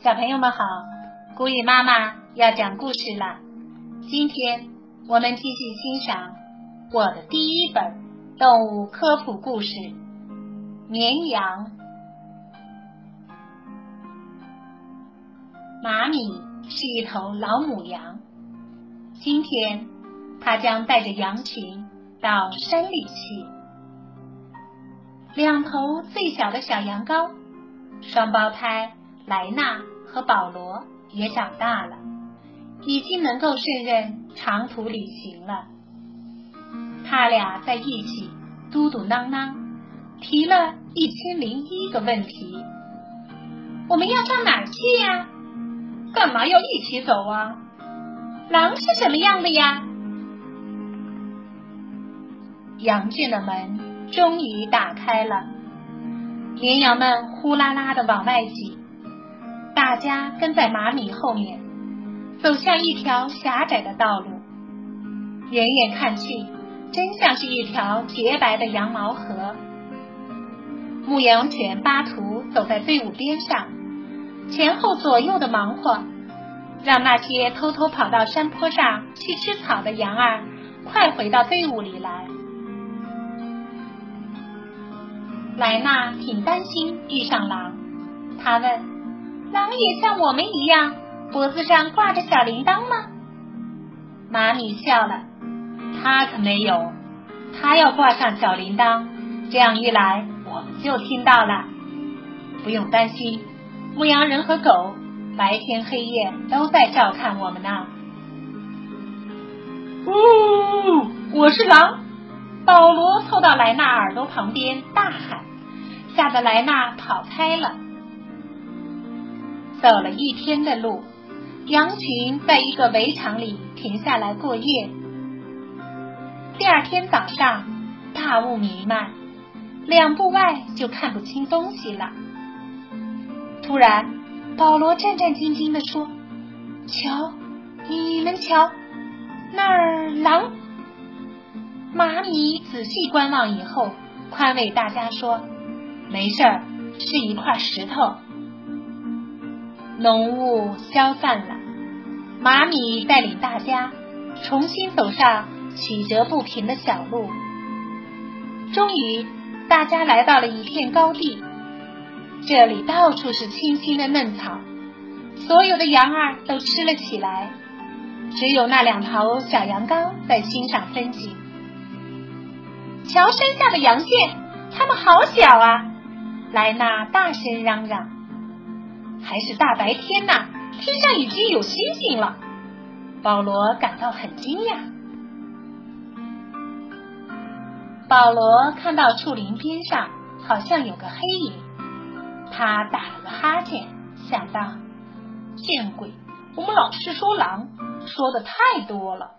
小朋友们好，古雨妈妈要讲故事了。今天我们继续欣赏我的第一本动物科普故事《绵羊》。马米是一头老母羊，今天它将带着羊群到山里去。两头最小的小羊羔，双胞胎。莱纳和保罗也长大了，已经能够胜任长途旅行了。他俩在一起嘟嘟囔囔，提了一千零一个问题：我们要到哪儿去呀？干嘛要一起走啊？狼是什么样的呀？羊圈的门终于打开了，绵羊们呼啦啦的往外挤。大家跟在马米后面，走向一条狭窄的道路。远远看去，真像是一条洁白的羊毛河。牧羊犬巴图走在队伍边上，前后左右的忙活，让那些偷偷跑到山坡上去吃草的羊儿快回到队伍里来。莱纳挺担心遇上狼，他问。狼也像我们一样，脖子上挂着小铃铛吗？马米笑了，他可没有，他要挂上小铃铛，这样一来我们就听到了。不用担心，牧羊人和狗白天黑夜都在照看我们呢。呜，我是狼！保罗凑到莱纳耳朵旁边大喊，吓得莱纳跑开了。走了一天的路，羊群在一个围场里停下来过夜。第二天早上，大雾弥漫，两步外就看不清东西了。突然，保罗战战兢兢地说：“瞧，你们瞧，那儿狼！”马米仔细观望以后，宽慰大家说：“没事儿，是一块石头。”浓雾消散了，马米带领大家重新走上曲折不平的小路。终于，大家来到了一片高地，这里到处是青青的嫩草，所有的羊儿都吃了起来，只有那两头小羊羔在欣赏风景。瞧山下的羊圈，它们好小啊！莱纳大声嚷嚷。还是大白天呐，天上已经有星星了。保罗感到很惊讶。保罗看到树林边上好像有个黑影，他打了个哈欠，想到：见鬼！我们老是说狼，说的太多了，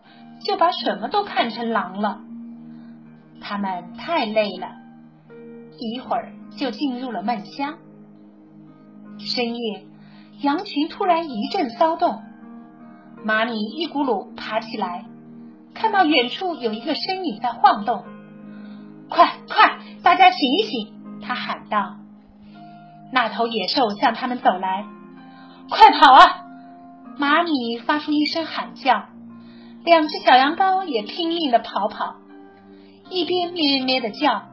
就把什么都看成狼了。他们太累了，一会儿就进入了梦乡。深夜，羊群突然一阵骚动，马米一骨碌爬起来，看到远处有一个身影在晃动。快快，大家醒一醒！他喊道。那头野兽向他们走来，快跑啊！马米发出一声喊叫，两只小羊羔也拼命的跑跑，一边咩咩的叫。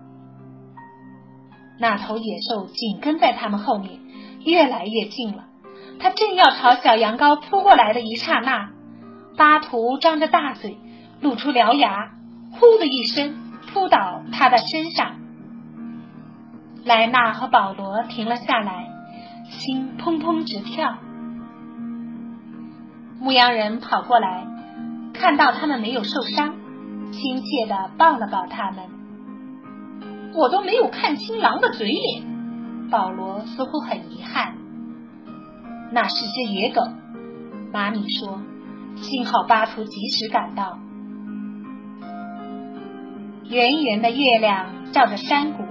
那头野兽紧跟在他们后面。越来越近了，他正要朝小羊羔扑过来的一刹那，巴图张着大嘴，露出獠牙，呼的一声扑倒他的身上。莱纳和保罗停了下来，心砰砰直跳。牧羊人跑过来，看到他们没有受伤，亲切的抱了抱他们。我都没有看清狼的嘴脸。保罗似乎很遗憾。那是只野狗，马米说。幸好巴图及时赶到。圆圆的月亮照着山谷，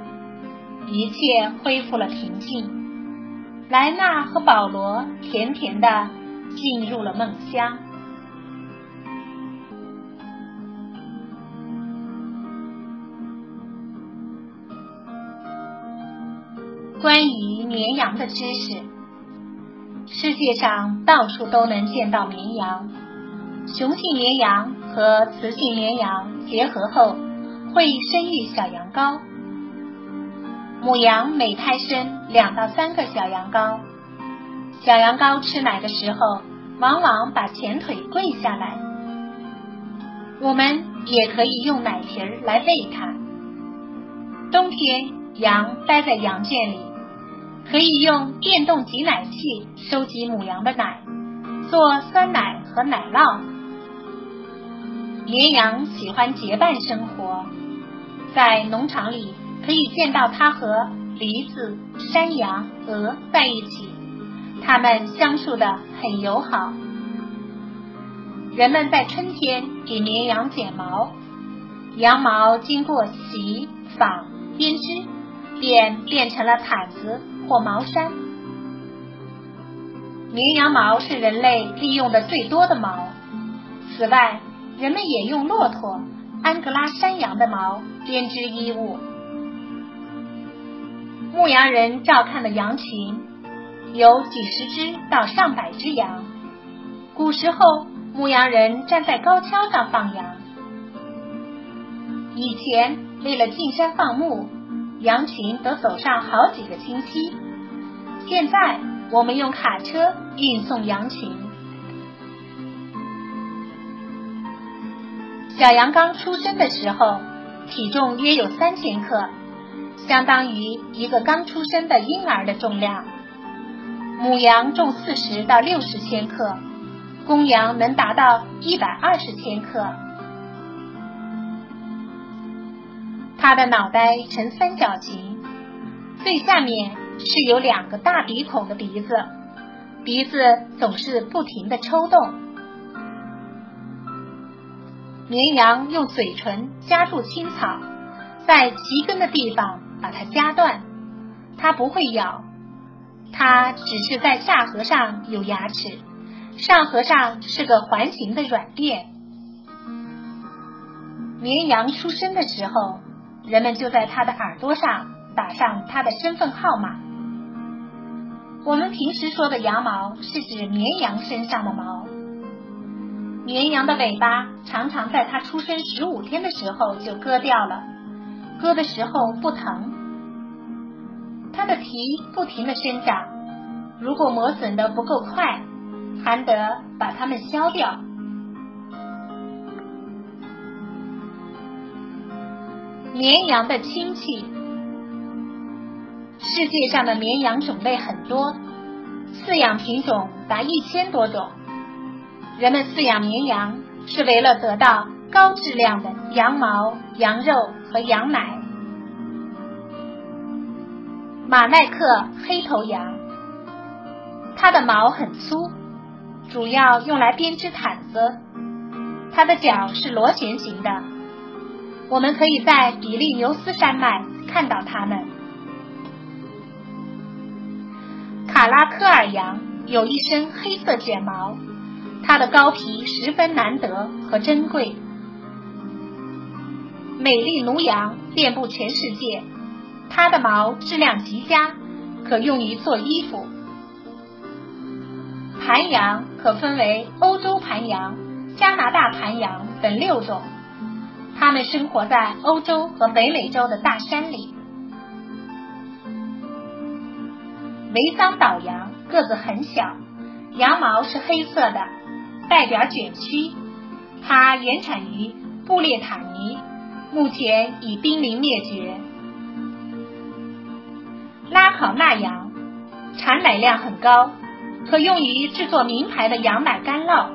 一切恢复了平静。莱纳和保罗甜甜的进入了梦乡。关于绵羊的知识，世界上到处都能见到绵羊。雄性绵羊和雌性绵羊结合后，会生育小羊羔。母羊每胎生两到三个小羊羔。小羊羔吃奶的时候，往往把前腿跪下来。我们也可以用奶瓶来喂它。冬天，羊待在羊圈里。可以用电动挤奶器收集母羊的奶，做酸奶和奶酪。绵羊喜欢结伴生活，在农场里可以见到它和驴子、山羊、鹅在一起，它们相处的很友好。人们在春天给绵羊剪毛，羊毛经过洗、纺、编织，便变成了毯子。或毛衫，绵羊毛是人类利用的最多的毛。此外，人们也用骆驼、安哥拉山羊的毛编织衣物。牧羊人照看的羊群有几十只到上百只羊。古时候，牧羊人站在高跷上放羊。以前，为了进山放牧。羊群得走上好几个星期。现在我们用卡车运送羊群。小羊刚出生的时候，体重约有三千克，相当于一个刚出生的婴儿的重量。母羊重四十到六十千克，公羊能达到一百二十千克。它的脑袋呈三角形，最下面是有两个大鼻孔的鼻子，鼻子总是不停的抽动。绵羊用嘴唇夹住青草，在齐根的地方把它夹断，它不会咬，它只是在下颌上有牙齿，上颌上是个环形的软垫。绵羊出生的时候。人们就在它的耳朵上打上它的身份号码。我们平时说的羊毛是指绵羊身上的毛。绵羊的尾巴常常在它出生十五天的时候就割掉了，割的时候不疼。它的蹄不停的生长，如果磨损的不够快，还得把它们削掉。绵羊的亲戚，世界上的绵羊种类很多，饲养品种达一千多种。人们饲养绵羊是为了得到高质量的羊毛、羊肉和羊奶。马奈克黑头羊，它的毛很粗，主要用来编织毯子。它的脚是螺旋形的。我们可以在比利牛斯山脉看到它们。卡拉科尔羊有一身黑色卷毛，它的羔皮十分难得和珍贵。美丽奴羊遍布全世界，它的毛质量极佳，可用于做衣服。盘羊可分为欧洲盘羊、加拿大盘羊等六种。它们生活在欧洲和北美洲的大山里。维桑岛羊个子很小，羊毛是黑色的，带点卷曲。它原产于布列塔尼，目前已濒临灭绝。拉考纳羊产奶量很高，可用于制作名牌的羊奶干酪。